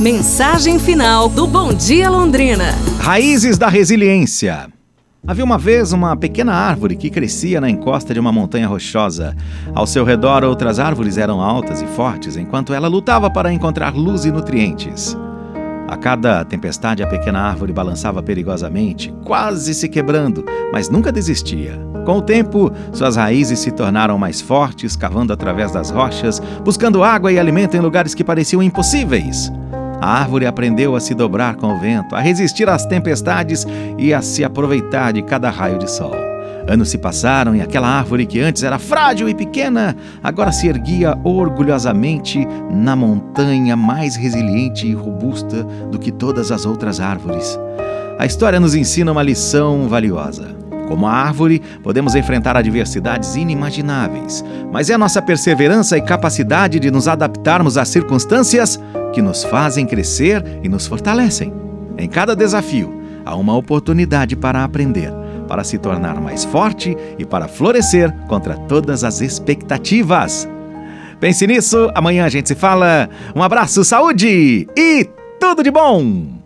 Mensagem final do Bom Dia Londrina. Raízes da resiliência. Havia uma vez uma pequena árvore que crescia na encosta de uma montanha rochosa. Ao seu redor, outras árvores eram altas e fortes, enquanto ela lutava para encontrar luz e nutrientes. A cada tempestade, a pequena árvore balançava perigosamente, quase se quebrando, mas nunca desistia. Com o tempo, suas raízes se tornaram mais fortes, cavando através das rochas, buscando água e alimento em lugares que pareciam impossíveis. A árvore aprendeu a se dobrar com o vento, a resistir às tempestades e a se aproveitar de cada raio de sol. Anos se passaram e aquela árvore que antes era frágil e pequena, agora se erguia orgulhosamente na montanha mais resiliente e robusta do que todas as outras árvores. A história nos ensina uma lição valiosa. Como a árvore, podemos enfrentar adversidades inimagináveis, mas é nossa perseverança e capacidade de nos adaptarmos às circunstâncias que nos fazem crescer e nos fortalecem. Em cada desafio, há uma oportunidade para aprender, para se tornar mais forte e para florescer contra todas as expectativas. Pense nisso, amanhã a gente se fala. Um abraço, saúde e tudo de bom!